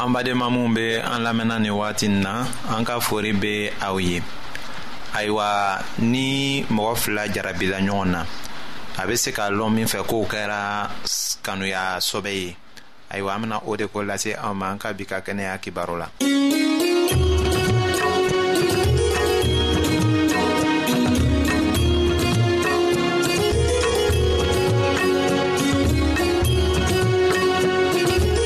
an badenma minw be an lamɛnna ni wagati n na an ka fori be aw ye ayiwa ni mɔgɔ fila jarabila ɲɔgɔn na a be se k'a lɔn min fɛ k'o kɛra kanuya sɔbɛ ye ayiwa an bena o de ko lase aw ma an ka bi ka kɛnɛya kibaro la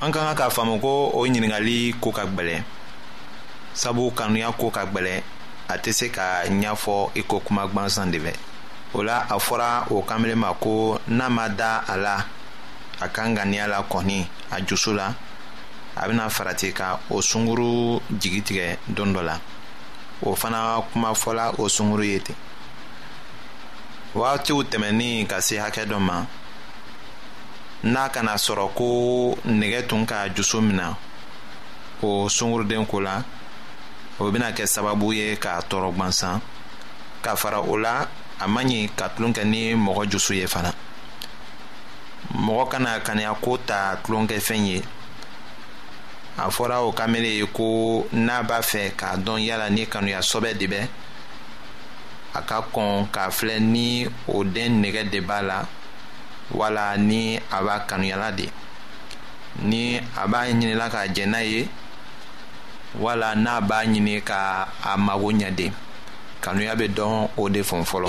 an ka kan k'a faamu ko o ɲininkali ko ka gbɛlɛn sabu kanuya ko ka gbɛlɛn a tɛ se ka ɲɛfɔ i ko kuma gwansan de bɛ o la a fɔra o kamalen ma ko n'a ma da a la a ka ŋaniya la kɔni a jusu la a bɛna farati ka o sunguru jigi tigɛ don dɔ la o fana kuma fɔla o sunguru ye ten waatiw tɛmɛnen ka se hakɛ dɔ ma n'a kana sɔrɔ ko nɛgɛ tun ka juso min na o sunguruden ko la o bɛna kɛ sababu ye k'a tɔɔrɔ gwansan ka fara o la a man ɲi ka tulon kɛ ni mɔgɔ jusu ye fana mɔgɔ kana kaniya ko ta tulonkɛfɛn ye a fɔra o kamere ye ko n'a b'a fɛ k'a dɔn yala ni kanuya sɔbɛ de bɛ a ka kɔn k'a filɛ ni o den nɛgɛ de b'a la wala ni a b'a kanuyala de ni a b'a ɲinila k'a jɛ n'a ye wala n'a b'a ɲini ka a mago ɲɛden kanuya bɛ dɔn o de fɔ fɔlɔ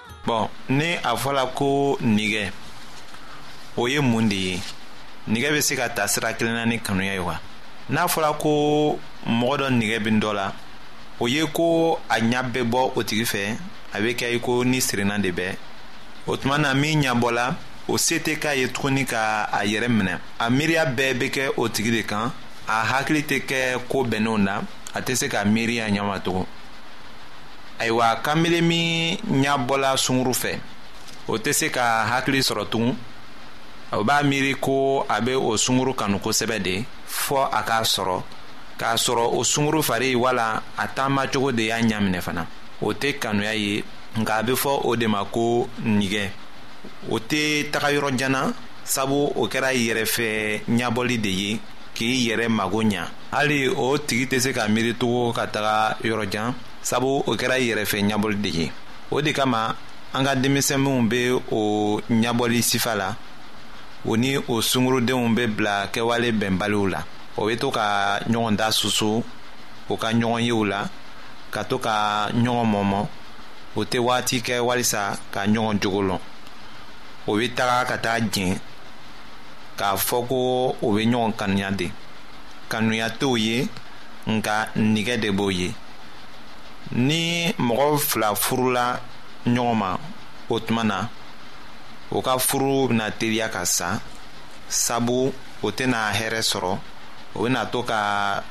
bɔn ni a fɔla ko nigɛ o ye mun de ye nigɛ bɛ se ka ta sira kelenna ni kanuya ye wa n'a fɔla ko mɔgɔ dɔ nigɛ bin dɔ la o ye ko a ɲa bɛ bɔ o tigi fɛ a bɛ kɛ i ko ni sirenna de bɛ o tuma na min ɲabɔla o se tɛ k'a ye tuguni ka a yɛrɛ minɛ a miiriya bɛɛ bɛ kɛ o tigi de kan a hakili tɛ kɛ ko bɛnnenw na a tɛ se ka miiriya ɲama tugun ayiwa kanbele min ɲa bɔla sunguru fɛ o tɛ se ka hakili sɔrɔ tugun o b'a miiri ko a bɛ o sunguru kanu kosɛbɛ de fɔ a k'a sɔrɔ k'a sɔrɔ o sunguru fari wala a taama cogo de y'a ɲaminɛ fana o tɛ kanuya ye nka a bɛ fɔ o de ma ko nigɛ o tɛ taga yɔrɔ janna sabu o kɛra yɛrɛfɛ ɲabɔli de ye k'i yɛrɛ mago ɲa hali o tigi tɛ se ka miiri tugun ka taga yɔrɔ jan sabu o kɛra yɛrɛfɛ ɲabɔli de ye o de kama an ka denmisɛnninw bɛ o ɲabɔli sifa la o ni o sungurudenw bɛ bila kɛwale bɛnbaliw la o bɛ to ka ɲɔgɔn da susu u ka ɲɔgɔn yew la ka to ka ɲɔgɔn mɔmɔ o tɛ waati kɛ walisa ka ɲɔgɔn jogo lɔn o bɛ taga ka taa jɛn k'a fɔ ko o bɛ ɲɔgɔn kanuya de kanuya t'o ye nka nigɛ de b'o ye ni mɔgɔ fila furula ɲɔgɔn ma o tuma na o ka furu bɛna teliya ka sa sabu o tɛna hɛrɛ sɔrɔ o bɛna to ka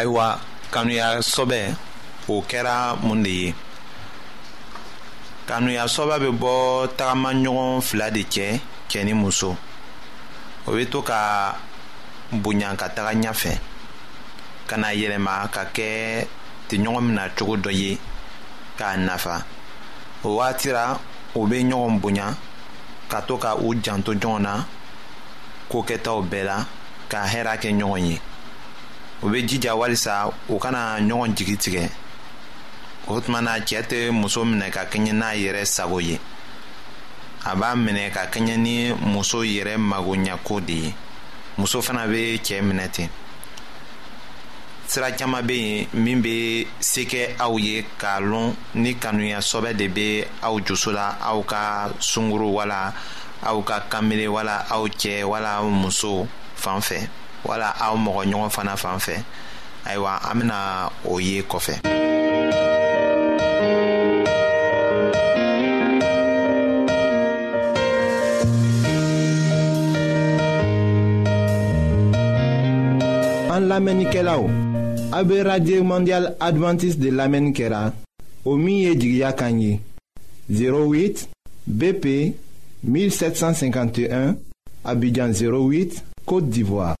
ayiwa kanuya sɔbɛ o kɛra mun de ye kanuya sɔbɛ bɛ bɔ tagamaɲɔgɔn fila de cɛ cɛ ni muso o bɛ to ka bonya ka taga ɲafɛ ka na yɛlɛma ka kɛ tɛɲɔgɔn mina cogo dɔ ye k'a nafa o wagati ra u bɛ ɲɔgɔn bonya ka to ka u janto ɲɔgɔn na ko kɛtaw bɛɛ la ka hɛra kɛ ɲɔgɔn ye u bɛ jija walisa u kana ɲɔgɔn jigi tigɛ o tuma na cɛ tɛ muso minɛ ka kɛɲɛ n'a yɛrɛ sago ye a b'a minɛ ka kɛɲɛ ni muso yɛrɛ magoɲako de ye muso fana bɛ cɛ minɛ ten sira caman bɛ yen min bɛ se kɛ aw ye k'a lɔn ni kanuya sɔbɛ de bɛ aw dusu la aw ka sunkuru wala aw ka kanbere wala aw cɛ wala aw muso fan fɛ wala aw mɔgɔ ɲɔgɔn fana fan fɛ ayiwa an bena o ye kɔfɛ an lamɛnnikɛlaw a be radio mondial advantiste de lamɛnni kɛra o min ye jigiya kan ye 08 bp 1751 abidjan 08 côte d'ivoire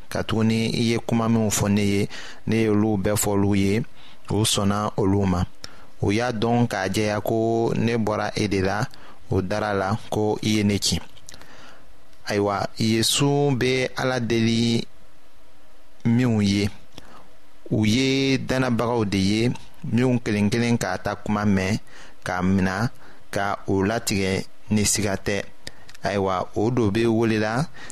katuguni i ye kuma minw fɔ ne ye ne ye olu bɛɛ fɔ olu ye u sɔnna olu ma u y'a dɔn k'a jɛya ko ne bɔra e de la o dara la ko i ye ne ci ayiwa yesu bɛ ala deli minw ye u ye dannabagaw de ye minw kelen kelen k'a ta kuma mɛn k'a mina ka o latigɛ ni siga tɛ ayiwa o do bɛ welela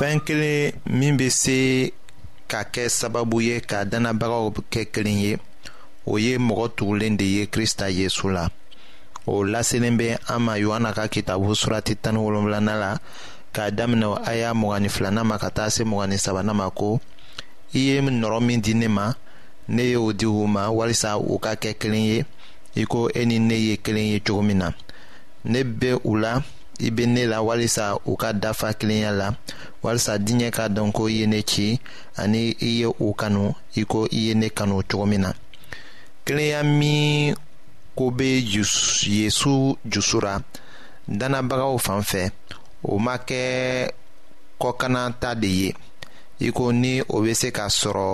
fɛn kelen min bɛ se ka kɛ sababu ye ka dannabagaw kɛ kelen ye o ye mɔgɔ tugulen de ye krista yesu la o laselen bɛ an ma yohana ka kitabu surati tan ni wolonwulanan la k'a daminɛ a y'a mugan ni filanan ma ka taa se mugan ni sabanan ma ko i ye nɔrɔ min di ne ma ne ye o di u ma walisa u ka kɛ kelen ye i ko e ni ne ye kelen ye cogo min na ne bɛ u la i bɛ ne la walisa u ka dafa kelenya la walisa diɲɛ k'a dɔn ko i ye ne ci ani i ye u kanu i ko i ye ne kanu cogo min na kelenya min ko bɛ yesu jusura dannabagaw fan fɛ o ma kɛ kɔkananta de ye i ko ni o bɛ se ka sɔrɔ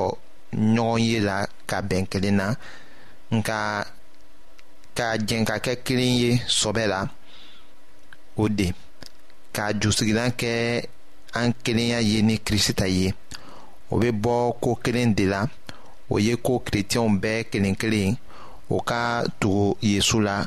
ɲɔgɔn ye la ka bɛn kelen na nka ka jɛn ka kɛ kelen ye sɔbɛ la o de ka jusigilan kɛ an kelenya ye ni kirisita ye o bɛ bɔ ko kelen de la o ye ko kerecɛnw bɛɛ kelen kelen o ka tugu yesu la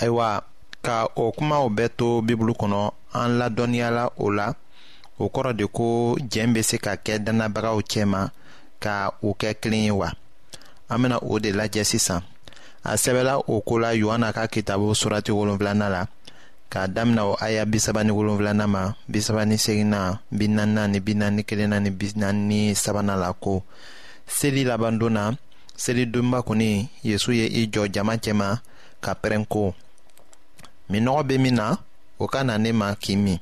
ayiwa ka o kumaw bɛɛ to bibulu kɔnɔ an ladɔnniyala o la o kɔrɔ de ko jɛn bɛ se ka kɛ dannabagaw cɛma ka u kɛ kelen ye wa an bɛna o de lajɛ sisan a sɛbɛla o ko la yohana ka kitabu surati wolonwulanan la k'a damina o aya bisaba ni wolonfilana ma bisaba ni segina bi naanina ni bi naani kelenna ni bi naani ni sabana la ko seli laban don na seli donba kɔni yezu ye i jɔ jama cɛma ka pɛrɛn ko minɔgɔ bɛ min na o ka na ne ma k'i min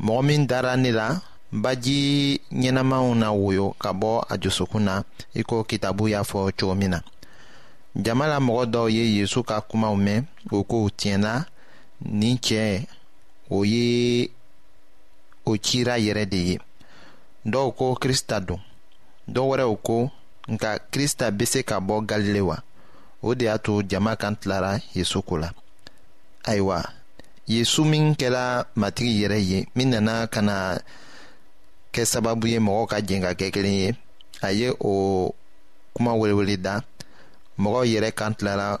mɔgɔ min dara ne la baji ɲɛnamaw na woyo ka bɔ a dusukun na i ko kitabu y'a fɔ cogo min na jama la mɔgɔ dɔw ye yezu ka kumaw mɛn o ko tiɲɛ na nin cɛ o ye o cira yɛrɛ de ye dɔw ko krista don dɔw wɛrɛw ko nka krista bɛ se ka bɔ galile wa o de y'a to jama kan tilara yesu ko la ayiwa yesu min kɛra matigi yɛrɛ ye min nana ka na kɛ sababu ye mɔgɔw ka jɛn ka kɛ kelen ye a ye o kuma welewele da mɔgɔw yɛrɛ kan tilara